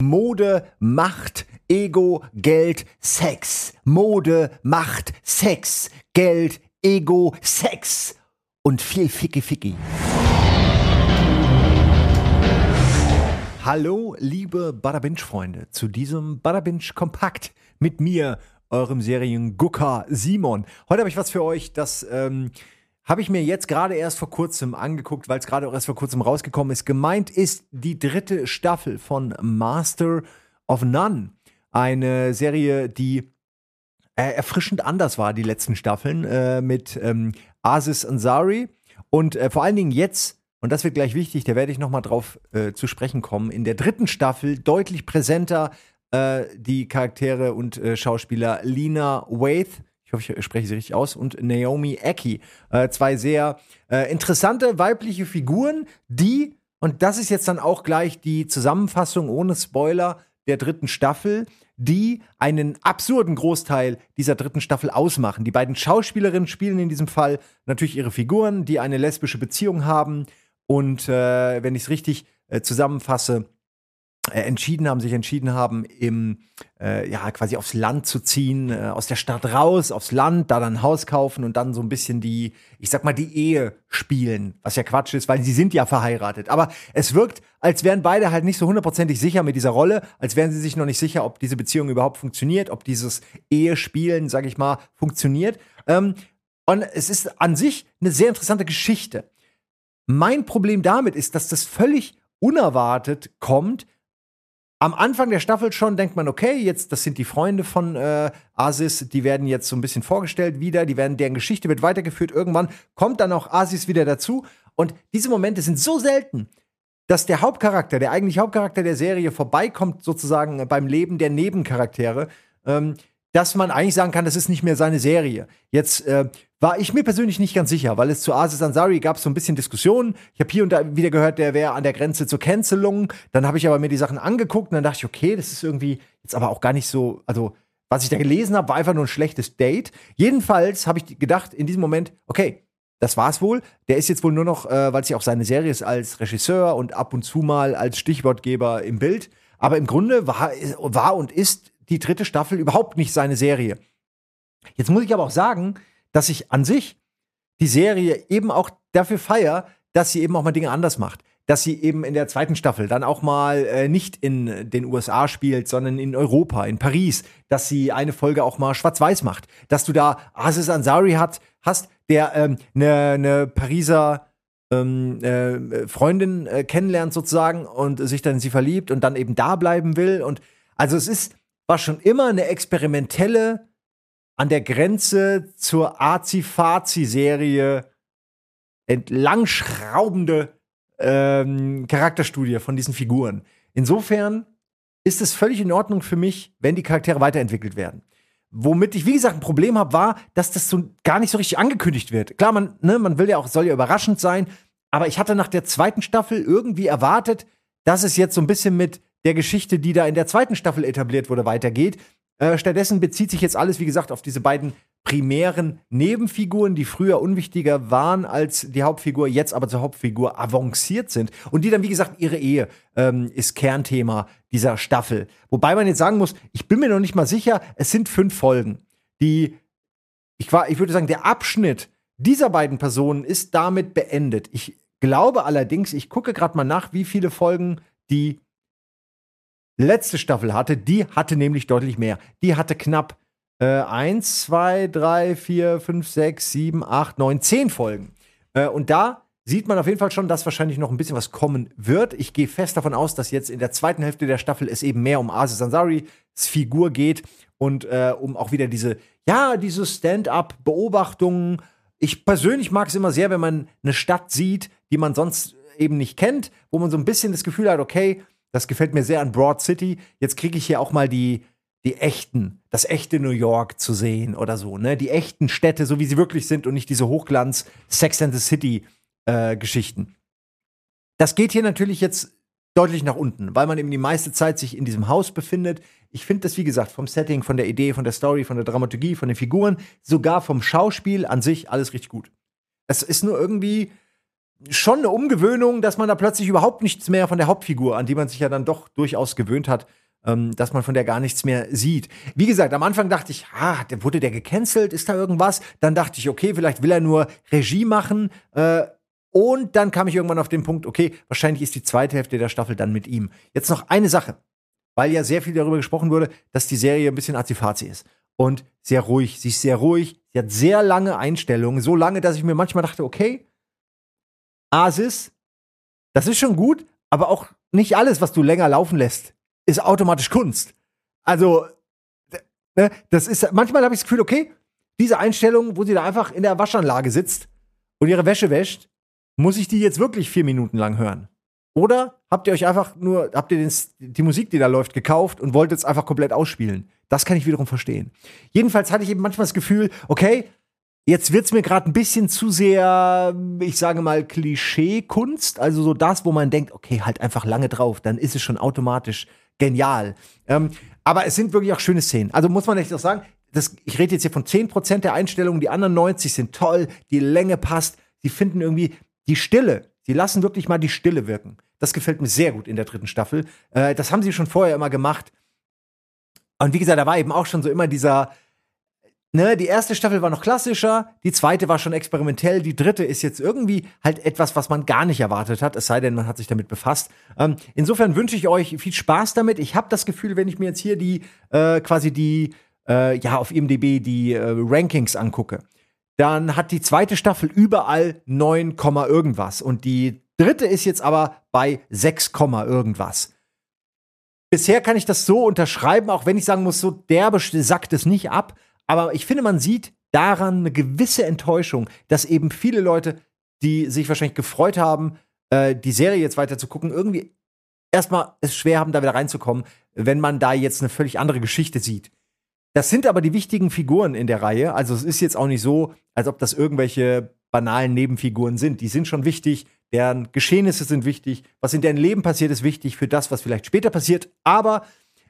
Mode, Macht, Ego, Geld, Sex. Mode, Macht, Sex, Geld, Ego, Sex. Und viel Ficky Ficky. Hallo, liebe Badabinch-Freunde, zu diesem Badabinch Kompakt mit mir, eurem Seriengucker Simon. Heute habe ich was für euch, das ähm, habe ich mir jetzt gerade erst vor kurzem angeguckt, weil es gerade auch erst vor kurzem rausgekommen ist. Gemeint ist die dritte Staffel von Master of None. Eine Serie, die äh, erfrischend anders war, die letzten Staffeln, äh, mit ähm, Aziz Ansari. Und äh, vor allen Dingen jetzt, und das wird gleich wichtig, da werde ich nochmal drauf äh, zu sprechen kommen, in der dritten Staffel deutlich präsenter äh, die Charaktere und äh, Schauspieler Lina Waith ich hoffe, ich spreche sie richtig aus, und Naomi Eki. Äh, zwei sehr äh, interessante weibliche Figuren, die, und das ist jetzt dann auch gleich die Zusammenfassung ohne Spoiler der dritten Staffel, die einen absurden Großteil dieser dritten Staffel ausmachen. Die beiden Schauspielerinnen spielen in diesem Fall natürlich ihre Figuren, die eine lesbische Beziehung haben. Und äh, wenn ich es richtig äh, zusammenfasse, entschieden haben, sich entschieden haben, im, äh, ja, quasi aufs Land zu ziehen, äh, aus der Stadt raus, aufs Land, da dann ein Haus kaufen und dann so ein bisschen die, ich sag mal, die Ehe spielen, was ja Quatsch ist, weil sie sind ja verheiratet. Aber es wirkt, als wären beide halt nicht so hundertprozentig sicher mit dieser Rolle, als wären sie sich noch nicht sicher, ob diese Beziehung überhaupt funktioniert, ob dieses Ehespielen, sag ich mal, funktioniert. Ähm, und es ist an sich eine sehr interessante Geschichte. Mein Problem damit ist, dass das völlig unerwartet kommt, am Anfang der Staffel schon denkt man, okay, jetzt, das sind die Freunde von äh, Asis, die werden jetzt so ein bisschen vorgestellt wieder, die werden, deren Geschichte wird weitergeführt. Irgendwann kommt dann auch Asis wieder dazu. Und diese Momente sind so selten, dass der Hauptcharakter, der eigentlich Hauptcharakter der Serie, vorbeikommt sozusagen beim Leben der Nebencharaktere. Ähm, dass man eigentlich sagen kann, das ist nicht mehr seine Serie. Jetzt äh, war ich mir persönlich nicht ganz sicher, weil es zu Aziz Ansari gab so ein bisschen Diskussionen. Ich habe hier und da wieder gehört, der wäre an der Grenze zur Cancelung. Dann habe ich aber mir die Sachen angeguckt und dann dachte ich, okay, das ist irgendwie jetzt aber auch gar nicht so, also was ich da gelesen habe, war einfach nur ein schlechtes Date. Jedenfalls habe ich gedacht in diesem Moment, okay, das war's wohl. Der ist jetzt wohl nur noch, äh, weil es ja auch seine Serie ist, als Regisseur und ab und zu mal als Stichwortgeber im Bild. Aber im Grunde war, war und ist die dritte Staffel überhaupt nicht seine Serie. Jetzt muss ich aber auch sagen, dass ich an sich die Serie eben auch dafür feier, dass sie eben auch mal Dinge anders macht. Dass sie eben in der zweiten Staffel dann auch mal äh, nicht in den USA spielt, sondern in Europa, in Paris. Dass sie eine Folge auch mal schwarz-weiß macht. Dass du da Aziz Ansari hat, hast, der eine ähm, ne, ne Pariser ähm, äh, Freundin äh, kennenlernt sozusagen und sich dann in sie verliebt und dann eben da bleiben will. Und also es ist, war schon immer eine experimentelle an der Grenze zur Azi-Fazi-Serie entlangschraubende ähm, Charakterstudie von diesen Figuren. Insofern ist es völlig in Ordnung für mich, wenn die Charaktere weiterentwickelt werden. Womit ich, wie gesagt, ein Problem habe, war, dass das so gar nicht so richtig angekündigt wird. Klar, man, ne, man will ja auch, soll ja überraschend sein, aber ich hatte nach der zweiten Staffel irgendwie erwartet, dass es jetzt so ein bisschen mit der Geschichte, die da in der zweiten Staffel etabliert wurde, weitergeht. Äh, stattdessen bezieht sich jetzt alles, wie gesagt, auf diese beiden primären Nebenfiguren, die früher unwichtiger waren als die Hauptfigur, jetzt aber zur Hauptfigur avanciert sind. Und die dann, wie gesagt, ihre Ehe ähm, ist Kernthema dieser Staffel. Wobei man jetzt sagen muss, ich bin mir noch nicht mal sicher, es sind fünf Folgen. Die, ich, war, ich würde sagen, der Abschnitt dieser beiden Personen ist damit beendet. Ich glaube allerdings, ich gucke gerade mal nach, wie viele Folgen die letzte Staffel hatte, die hatte nämlich deutlich mehr. Die hatte knapp äh, 1, 2, 3, 4, 5, 6, 7, 8, 9, 10 Folgen. Äh, und da sieht man auf jeden Fall schon, dass wahrscheinlich noch ein bisschen was kommen wird. Ich gehe fest davon aus, dass jetzt in der zweiten Hälfte der Staffel es eben mehr um Aziz Ansari's Figur geht und äh, um auch wieder diese, ja, diese Stand-up-Beobachtungen. Ich persönlich mag es immer sehr, wenn man eine Stadt sieht, die man sonst eben nicht kennt, wo man so ein bisschen das Gefühl hat, okay, das gefällt mir sehr an Broad City. Jetzt kriege ich hier auch mal die, die echten, das echte New York zu sehen oder so, ne? Die echten Städte, so wie sie wirklich sind und nicht diese Hochglanz Sex and the City äh, Geschichten. Das geht hier natürlich jetzt deutlich nach unten, weil man eben die meiste Zeit sich in diesem Haus befindet. Ich finde das, wie gesagt, vom Setting, von der Idee, von der Story, von der Dramaturgie, von den Figuren, sogar vom Schauspiel an sich alles richtig gut. Es ist nur irgendwie, schon eine Umgewöhnung, dass man da plötzlich überhaupt nichts mehr von der Hauptfigur, an die man sich ja dann doch durchaus gewöhnt hat, ähm, dass man von der gar nichts mehr sieht. Wie gesagt, am Anfang dachte ich, ah, wurde der gecancelt? Ist da irgendwas? Dann dachte ich, okay, vielleicht will er nur Regie machen. Äh, und dann kam ich irgendwann auf den Punkt, okay, wahrscheinlich ist die zweite Hälfte der Staffel dann mit ihm. Jetzt noch eine Sache, weil ja sehr viel darüber gesprochen wurde, dass die Serie ein bisschen azifazi ist. Und sehr ruhig. Sie ist sehr ruhig. Sie hat sehr lange Einstellungen. So lange, dass ich mir manchmal dachte, okay, Asis, das ist schon gut, aber auch nicht alles, was du länger laufen lässt, ist automatisch Kunst. Also, ne, das ist, manchmal habe ich das Gefühl, okay, diese Einstellung, wo sie da einfach in der Waschanlage sitzt und ihre Wäsche wäscht, muss ich die jetzt wirklich vier Minuten lang hören? Oder habt ihr euch einfach nur, habt ihr den, die Musik, die da läuft, gekauft und wollt jetzt einfach komplett ausspielen? Das kann ich wiederum verstehen. Jedenfalls hatte ich eben manchmal das Gefühl, okay, jetzt wird's mir gerade ein bisschen zu sehr, ich sage mal, Klischee-Kunst. Also so das, wo man denkt, okay, halt einfach lange drauf, dann ist es schon automatisch genial. Ähm, aber es sind wirklich auch schöne Szenen. Also muss man echt auch sagen, das, ich rede jetzt hier von 10% der Einstellungen, die anderen 90 sind toll, die Länge passt, sie finden irgendwie, die Stille, sie lassen wirklich mal die Stille wirken. Das gefällt mir sehr gut in der dritten Staffel. Äh, das haben sie schon vorher immer gemacht. Und wie gesagt, da war eben auch schon so immer dieser, ne, die erste Staffel war noch klassischer, die zweite war schon experimentell, die dritte ist jetzt irgendwie halt etwas, was man gar nicht erwartet hat, es sei denn, man hat sich damit befasst. Ähm, insofern wünsche ich euch viel Spaß damit. Ich habe das Gefühl, wenn ich mir jetzt hier die, äh, quasi die, äh, ja, auf IMDb die äh, Rankings angucke, dann hat die zweite Staffel überall 9, irgendwas. Und die dritte ist jetzt aber bei 6, irgendwas. Bisher kann ich das so unterschreiben, auch wenn ich sagen muss, so derbe sackt es nicht ab. Aber ich finde, man sieht daran eine gewisse Enttäuschung, dass eben viele Leute, die sich wahrscheinlich gefreut haben, äh, die Serie jetzt weiter zu gucken, irgendwie erstmal es schwer haben, da wieder reinzukommen, wenn man da jetzt eine völlig andere Geschichte sieht. Das sind aber die wichtigen Figuren in der Reihe. Also es ist jetzt auch nicht so, als ob das irgendwelche banalen Nebenfiguren sind. Die sind schon wichtig, deren Geschehnisse sind wichtig, was in deren Leben passiert, ist wichtig für das, was vielleicht später passiert. Aber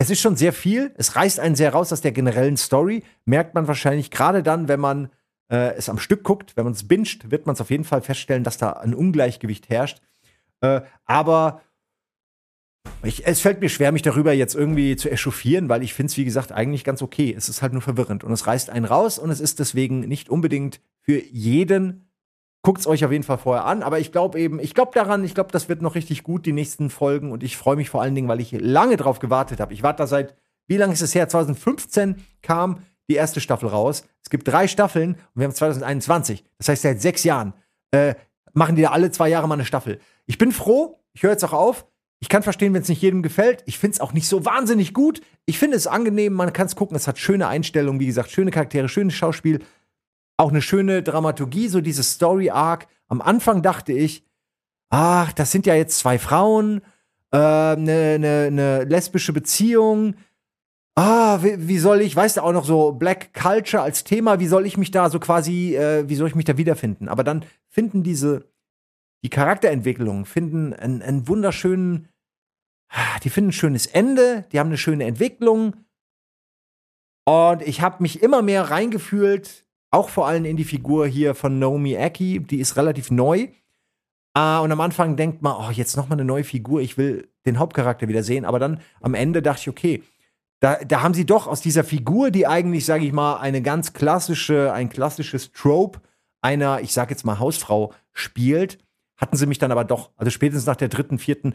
es ist schon sehr viel. Es reißt einen sehr raus aus der generellen Story. Merkt man wahrscheinlich gerade dann, wenn man äh, es am Stück guckt, wenn man es binscht, wird man es auf jeden Fall feststellen, dass da ein Ungleichgewicht herrscht. Äh, aber ich, es fällt mir schwer, mich darüber jetzt irgendwie zu echauffieren, weil ich finde es, wie gesagt, eigentlich ganz okay. Es ist halt nur verwirrend und es reißt einen raus und es ist deswegen nicht unbedingt für jeden. Guckt es euch auf jeden Fall vorher an, aber ich glaube eben, ich glaube daran, ich glaube, das wird noch richtig gut, die nächsten Folgen und ich freue mich vor allen Dingen, weil ich lange drauf gewartet habe. Ich warte da seit, wie lange ist es her? 2015 kam die erste Staffel raus. Es gibt drei Staffeln und wir haben 2021. Das heißt, seit sechs Jahren äh, machen die da alle zwei Jahre mal eine Staffel. Ich bin froh, ich höre jetzt auch auf. Ich kann verstehen, wenn es nicht jedem gefällt. Ich finde es auch nicht so wahnsinnig gut. Ich finde es angenehm, man kann es gucken. Es hat schöne Einstellungen, wie gesagt, schöne Charaktere, schönes Schauspiel, auch eine schöne Dramaturgie, so diese Story-Arc. Am Anfang dachte ich, ach, das sind ja jetzt zwei Frauen, eine äh, ne, ne, ne lesbische Beziehung. Ah, wie, wie, soll ich, weißt du auch noch so Black Culture als Thema, wie soll ich mich da so quasi, äh, wie soll ich mich da wiederfinden? Aber dann finden diese die Charakterentwicklungen finden einen, einen wunderschönen, die finden ein schönes Ende, die haben eine schöne Entwicklung. Und ich habe mich immer mehr reingefühlt, auch vor allem in die Figur hier von Naomi Aki, die ist relativ neu. Uh, und am Anfang denkt man, oh, jetzt nochmal eine neue Figur, ich will den Hauptcharakter wieder sehen. Aber dann am Ende dachte ich, okay, da, da haben sie doch aus dieser Figur, die eigentlich, sage ich mal, eine ganz klassische, ein klassisches Trope einer, ich sag jetzt mal, Hausfrau spielt, hatten sie mich dann aber doch, also spätestens nach der dritten, vierten,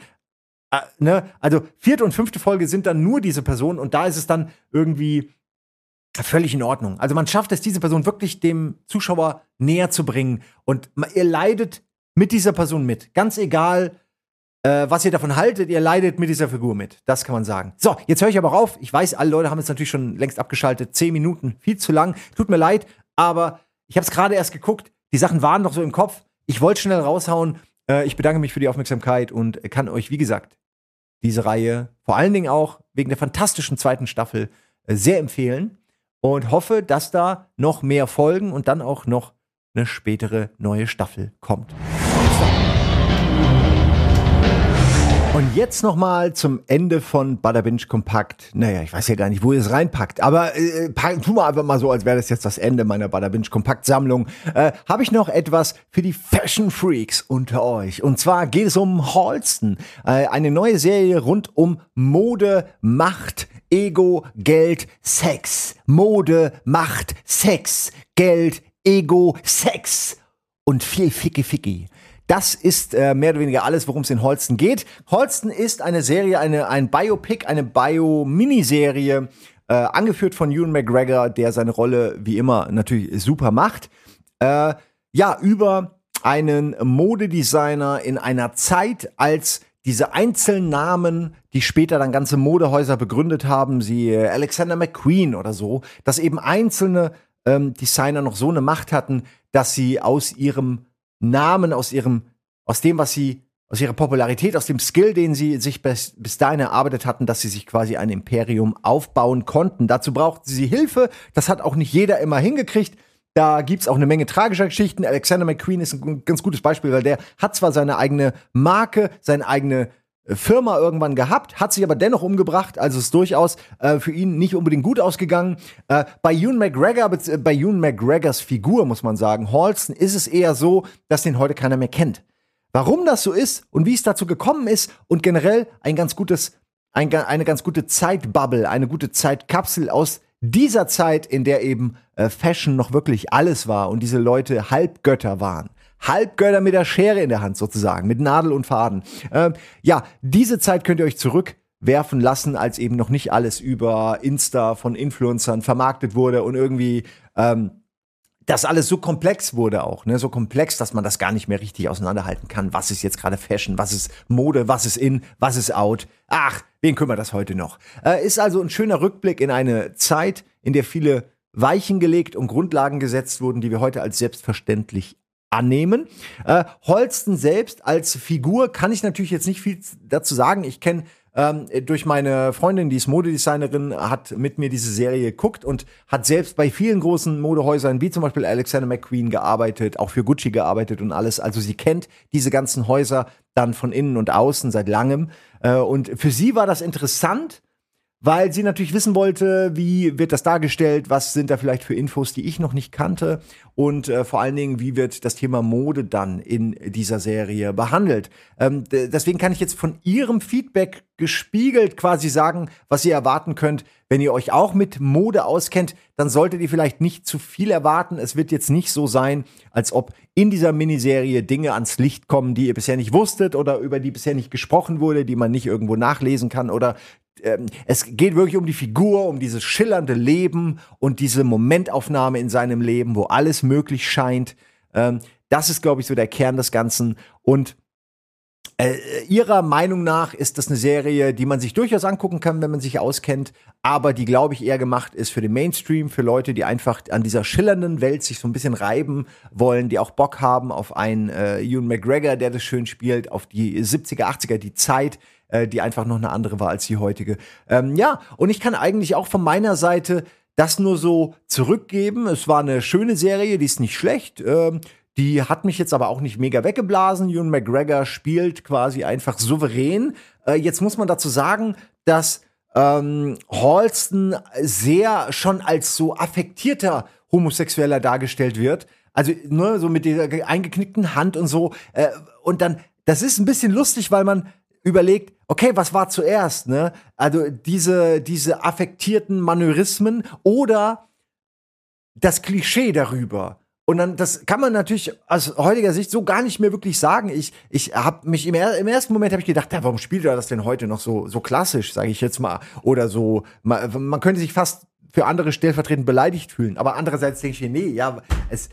äh, ne, also vierte und fünfte Folge sind dann nur diese Person und da ist es dann irgendwie völlig in Ordnung. Also man schafft es, diese Person wirklich dem Zuschauer näher zu bringen und ihr leidet mit dieser Person mit. Ganz egal, äh, was ihr davon haltet, ihr leidet mit dieser Figur mit. Das kann man sagen. So, jetzt höre ich aber auch auf. Ich weiß, alle Leute haben es natürlich schon längst abgeschaltet. Zehn Minuten, viel zu lang. Tut mir leid, aber ich habe es gerade erst geguckt. Die Sachen waren noch so im Kopf. Ich wollte schnell raushauen. Äh, ich bedanke mich für die Aufmerksamkeit und kann euch, wie gesagt, diese Reihe vor allen Dingen auch wegen der fantastischen zweiten Staffel äh, sehr empfehlen und hoffe, dass da noch mehr Folgen und dann auch noch eine spätere neue Staffel kommt. Und jetzt nochmal zum Ende von Butterbinge Kompakt. Naja, ich weiß ja gar nicht, wo ihr es reinpackt, aber äh, pack, tu mal einfach mal so, als wäre das jetzt das Ende meiner Butterbinge Kompakt Sammlung. Äh, Habe ich noch etwas für die Fashion Freaks unter euch. Und zwar geht es um Halston. Äh, eine neue Serie rund um Mode, Macht, Ego, Geld, Sex. Mode, Macht, Sex, Geld, Ego, Sex und viel Ficky Ficky. Das ist äh, mehr oder weniger alles, worum es in Holsten geht. Holsten ist eine Serie, eine, ein Biopic, eine Bio-Miniserie, äh, angeführt von Ewan McGregor, der seine Rolle wie immer natürlich super macht. Äh, ja, über einen Modedesigner in einer Zeit, als diese einzelnen Namen, die später dann ganze Modehäuser begründet haben, sie äh, Alexander McQueen oder so, dass eben einzelne ähm, Designer noch so eine Macht hatten, dass sie aus ihrem Namen, aus ihrem, aus dem, was sie, aus ihrer Popularität, aus dem Skill, den sie sich bis, bis dahin erarbeitet hatten, dass sie sich quasi ein Imperium aufbauen konnten. Dazu brauchten sie Hilfe. Das hat auch nicht jeder immer hingekriegt. Da gibt's auch eine Menge tragischer Geschichten. Alexander McQueen ist ein ganz gutes Beispiel, weil der hat zwar seine eigene Marke, seine eigene Firma irgendwann gehabt, hat sich aber dennoch umgebracht, also ist durchaus äh, für ihn nicht unbedingt gut ausgegangen. Äh, bei Ewan McGregor, äh, bei Ewan McGregors Figur muss man sagen, Halston ist es eher so, dass den heute keiner mehr kennt. Warum das so ist und wie es dazu gekommen ist und generell ein ganz gutes, ein, eine ganz gute Zeitbubble, eine gute Zeitkapsel aus dieser Zeit, in der eben äh, Fashion noch wirklich alles war und diese Leute Halbgötter waren. Halbgötter mit der Schere in der Hand sozusagen, mit Nadel und Faden. Ähm, ja, diese Zeit könnt ihr euch zurückwerfen lassen, als eben noch nicht alles über Insta von Influencern vermarktet wurde und irgendwie ähm, das alles so komplex wurde auch, ne, so komplex, dass man das gar nicht mehr richtig auseinanderhalten kann. Was ist jetzt gerade Fashion? Was ist Mode? Was ist in? Was ist out? Ach, wen kümmert das heute noch? Äh, ist also ein schöner Rückblick in eine Zeit, in der viele Weichen gelegt und Grundlagen gesetzt wurden, die wir heute als selbstverständlich annehmen. Äh, Holsten selbst als Figur kann ich natürlich jetzt nicht viel dazu sagen. Ich kenne ähm, durch meine Freundin, die ist Modedesignerin, hat mit mir diese Serie geguckt und hat selbst bei vielen großen Modehäusern, wie zum Beispiel Alexander McQueen, gearbeitet, auch für Gucci gearbeitet und alles. Also sie kennt diese ganzen Häuser dann von innen und außen seit langem. Äh, und für sie war das interessant, weil sie natürlich wissen wollte, wie wird das dargestellt, was sind da vielleicht für Infos, die ich noch nicht kannte und äh, vor allen Dingen, wie wird das Thema Mode dann in dieser Serie behandelt. Ähm, deswegen kann ich jetzt von ihrem Feedback gespiegelt quasi sagen, was ihr erwarten könnt. Wenn ihr euch auch mit Mode auskennt, dann solltet ihr vielleicht nicht zu viel erwarten. Es wird jetzt nicht so sein, als ob in dieser Miniserie Dinge ans Licht kommen, die ihr bisher nicht wusstet oder über die bisher nicht gesprochen wurde, die man nicht irgendwo nachlesen kann oder ähm, es geht wirklich um die Figur, um dieses schillernde Leben und diese Momentaufnahme in seinem Leben, wo alles möglich scheint. Ähm, das ist, glaube ich, so der Kern des Ganzen. Und äh, ihrer Meinung nach ist das eine Serie, die man sich durchaus angucken kann, wenn man sich auskennt, aber die, glaube ich, eher gemacht ist für den Mainstream, für Leute, die einfach an dieser schillernden Welt sich so ein bisschen reiben wollen, die auch Bock haben auf einen äh, Ewan McGregor, der das schön spielt, auf die 70er, 80er, die Zeit, äh, die einfach noch eine andere war als die heutige. Ähm, ja, und ich kann eigentlich auch von meiner Seite das nur so zurückgeben. Es war eine schöne Serie, die ist nicht schlecht. Ähm, die hat mich jetzt aber auch nicht mega weggeblasen. Ewan McGregor spielt quasi einfach souverän. Äh, jetzt muss man dazu sagen, dass ähm, Halston sehr schon als so affektierter Homosexueller dargestellt wird. Also nur ne, so mit dieser eingeknickten Hand und so. Äh, und dann, das ist ein bisschen lustig, weil man überlegt, okay, was war zuerst, ne? Also diese, diese affektierten Manörismen oder das Klischee darüber. Und dann, das kann man natürlich aus heutiger Sicht so gar nicht mehr wirklich sagen. Ich, ich habe mich im, im, ersten Moment habe ich gedacht, ja, warum spielt er das denn heute noch so, so klassisch, sage ich jetzt mal, oder so. Man, man könnte sich fast für andere stellvertretend beleidigt fühlen. Aber andererseits denke ich nee, ja, es,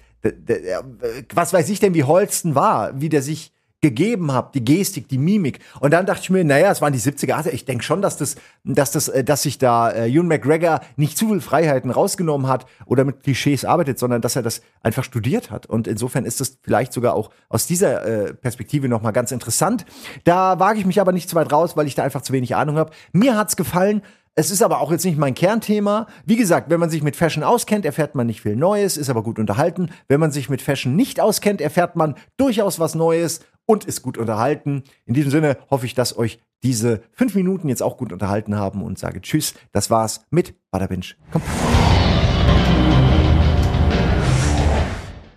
was weiß ich denn, wie Holsten war, wie der sich gegeben habe, die Gestik, die Mimik. Und dann dachte ich mir, naja, es waren die 70er. Also ich denke schon, dass das, dass das, äh, dass sich da äh, Ewan McGregor nicht zu viel Freiheiten rausgenommen hat oder mit Klischees arbeitet, sondern dass er das einfach studiert hat. Und insofern ist das vielleicht sogar auch aus dieser äh, Perspektive noch mal ganz interessant. Da wage ich mich aber nicht zu weit raus, weil ich da einfach zu wenig Ahnung habe. Mir hat's gefallen. Es ist aber auch jetzt nicht mein Kernthema. Wie gesagt, wenn man sich mit Fashion auskennt, erfährt man nicht viel Neues, ist aber gut unterhalten. Wenn man sich mit Fashion nicht auskennt, erfährt man durchaus was Neues und ist gut unterhalten. In diesem Sinne hoffe ich, dass euch diese fünf Minuten jetzt auch gut unterhalten haben und sage Tschüss. Das war's mit Badabinch Kompakt.